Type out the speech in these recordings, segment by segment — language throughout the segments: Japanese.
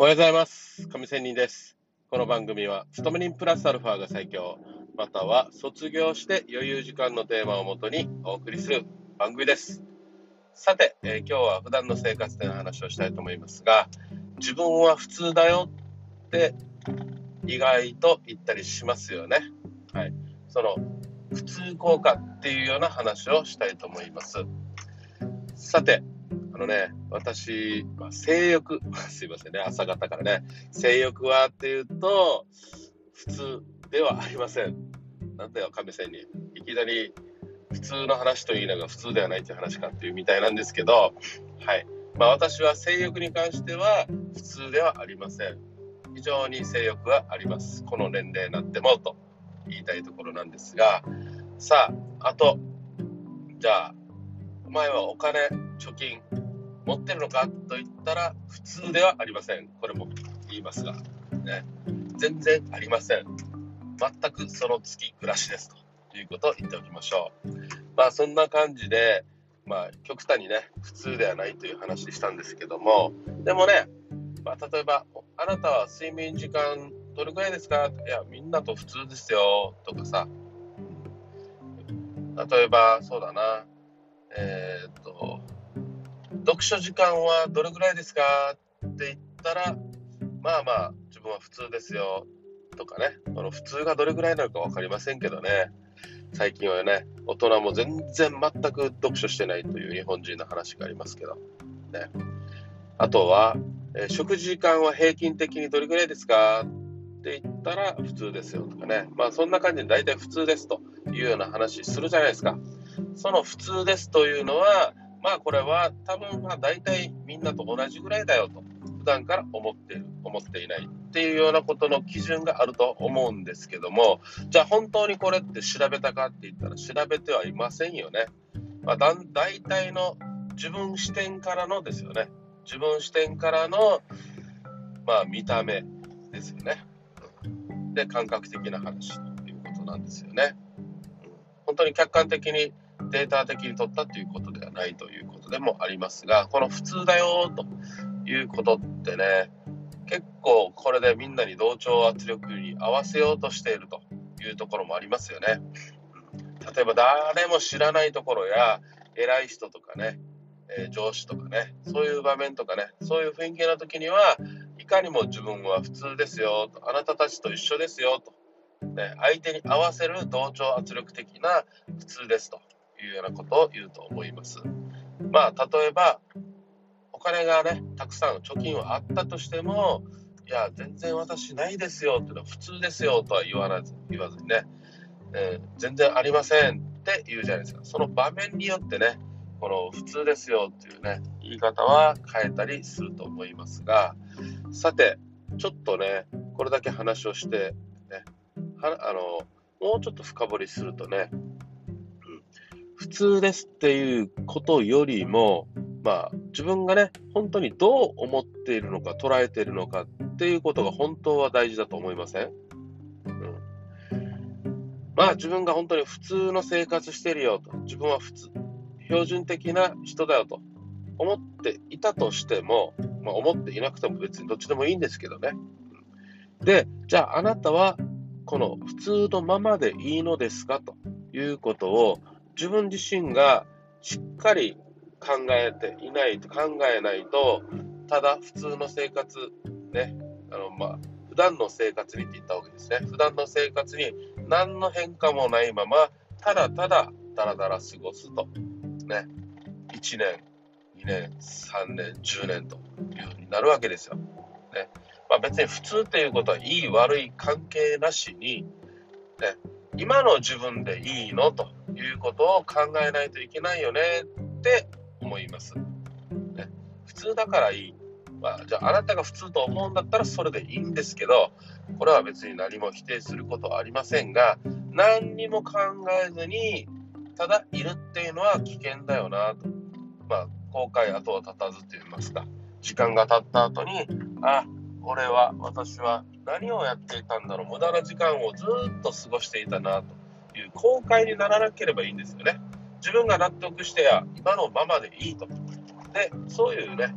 おはようございます。上千人です。この番組は、勤め人プラスアルファが最強、または卒業して余裕時間のテーマをもとにお送りする番組です。さて、えー今日は普段の生活での話をしたいと思いますが、自分は普通だよって意外と言ったりしますよね。はい。その、普通効果っていうような話をしたいと思います。さて、のね、私、まあ、性欲、すいませんね、朝方からね、性欲はっていうと、普通ではありません。なんだよ、亀仙人。いきなり、普通の話と言いながら普通ではないという話かっていうみたいなんですけど、はい。まあ私は性欲に関しては普通ではありません。非常に性欲はあります。この年齢になってもと言いたいところなんですが、さあ、あと、じゃあ、前はお金、貯金、持ってるのかと言ったら普通ではありません。これも言いますが、ね、全然ありません。全くその月暮らしですということを言っておきましょう。まあそんな感じで、まあ極端にね、普通ではないという話したんですけども、でもね、まあ例えば、あなたは睡眠時間どれくらいですか？いや、みんなと普通ですよ。とかさ、例えばそうだな、えーっと、読書時間はどれぐらいですかって言ったら、まあまあ、自分は普通ですよとかね、この普通がどれぐらいなのか分かりませんけどね、最近はね、大人も全然全く読書してないという日本人の話がありますけど、ね、あとは、えー食事時間は平均的にどれぐらいですかって言ったら普通ですよとかね、まあそんな感じで大体普通ですというような話するじゃないですか。その普通ですというのは、まあこれは多分まあ大体みんなと同じぐらいだよと普段から思っている思っていないっていうようなことの基準があると思うんですけどもじゃあ本当にこれって調べたかって言ったら調べてはいませんよね。まあ、だ大体の自分視点からのですよね自分視点からの、まあ、見た目ですよね。で感覚的な話ということなんですよね。うん本当に客観的にデータ的に取ったということでないということでもありますが、この普通だよということってね、結構これでみんなに同調圧力に合わせようとしているというところもありますよね。例えば誰も知らないところや偉い人とかね、え上司とかね、そういう場面とかね、そういう雰囲気の時には、いかにも自分は普通ですよと、あなたたちと一緒ですよと、ね、相手に合わせる同調圧力的な普通ですというようなことを言うと思います。まあ、例えば、お金がね、たくさん貯金はあったとしても、いや、全然私ないですよっていうのは普通ですよとは言わず言わずにね、えー全然ありませんって言うじゃないですか。その場面によってね、この普通ですよっていうね、言い方は変えたりすると思いますが、さて、ちょっとね、これだけ話をして、ね、はあのもうちょっと深掘りするとね、普通ですっていうことよりも、まあ、自分がね、本当にどう思っているのか、捉えているのかっていうことが本当は大事だと思いません、うん、まあ、自分が本当に普通の生活してるよと、自分は普通、標準的な人だよと。思っていたとしても、まあ、思っていなくても別にどっちでもいいんですけどね。で、じゃああなたはこの普通のままでいいのですか？ということを自分自身がしっかり考えていないと考えないと、ただ普通の生活、ね、あのまあ普段の生活にって言ったわけですね。普段の生活に何の変化もないまま、ただただだらだら過ごすと。ね、1年、2年、3年、10年というふうになるわけですよ。ねまあ、別に普通っていうことはいい悪い関係なしに、ね、今の自分でいいのということを考えないといけないよねって思います。ね、普通だからいい。まあ、じゃああなたが普通と思うんだったらそれでいいんですけど、これは別に何も否定することはありませんが、何にも考えずに、ただいるっていうのは危険だよなと。まあ、後悔後を絶たずと言いますか、時間が経った後に、あ、俺は、私は何をやっていたんだろう、無駄な時間をずっと過ごしていたなという後悔にならなければいいんですよね。自分が納得してや、今のままでいいと。で、そういうね、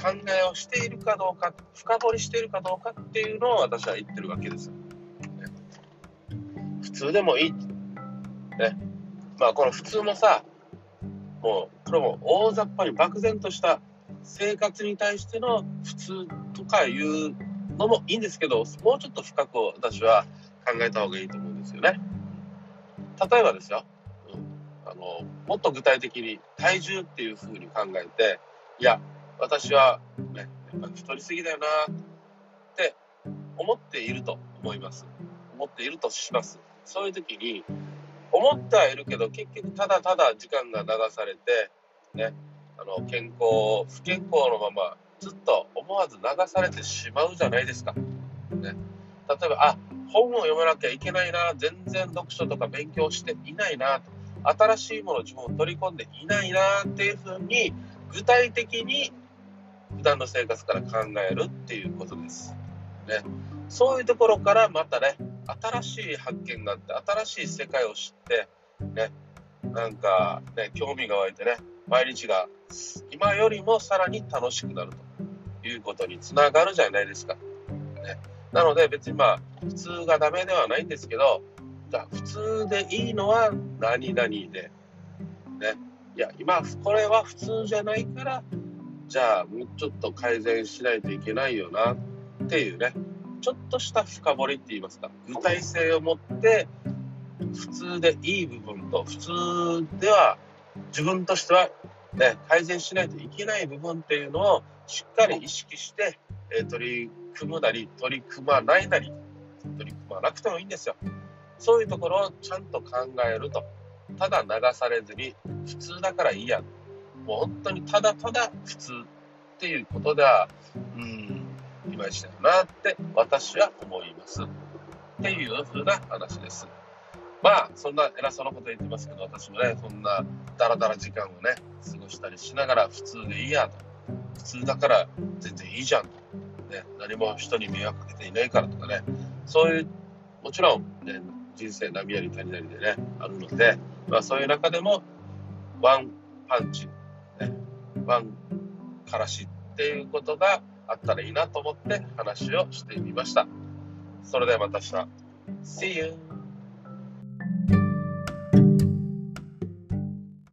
考えをしているかどうか、深掘りしているかどうかっていうのを私は言ってるわけです。ね、普通でもいい。ね。まあこの普通もさ、もうこれも大雑把に漠然とした生活に対しての普通とかいうのもいいんですけど、もうちょっと深く私は考えた方がいいと思うんですよね。例えばですよ、うん、あのもっと具体的に体重っていうふうに考えて、いや、私は、ね、やっぱ太りすぎだよなって思っていると思います。思っているとします。そういう時に、思ってはいるけど、結局ただただ時間が流されて、ね、あの健康、不健康のままずっと思わず流されてしまうじゃないですか。ね、例えば、あ本を読まなきゃいけないな、全然読書とか勉強していないな、新しいもの自分を取り込んでいないなっていうふうに、具体的に普段の生活から考えるっていうことです。ね、そういうところからまたね、新しい発見があって、新しい世界を知って、ね、なんかね、興味が湧いてね、毎日が今よりもさらに楽しくなるということにつながるじゃないですか。ね、なので別にまあ、普通がダメではないんですけど、じゃあ普通でいいのは何々で、ね、いや、今これは普通じゃないから、じゃあもうちょっと改善しないといけないよなっていうね、ちょっとした深掘りって言いますか、具体性を持って普通でいい部分と普通では自分としては、ね、改善しないといけない部分っていうのをしっかり意識して、え取り組むなり取り組まないなり取り組まなくてもいいんですよ。そういうところをちゃんと考えると。ただ流されずに普通だからいいや。もう本当にただただ普通っていうことではうんいまいちだよなって私は思います。っていう風な話です。まあ、そんな偉そうなこと言ってますけど、私もね、そんなダラダラ時間をね、過ごしたりしながら、普通でいいやと。普通だから全然いいじゃんと。ね、何も人に迷惑かけていないからとかね、そういう、もちろん、ね、人生波あり谷なりでね、あるので、まあそういう中でも、ワンパンチ、ね、ワンからしっていうことがあったらいいなと思って話をしてみました。それではまた明日。See you!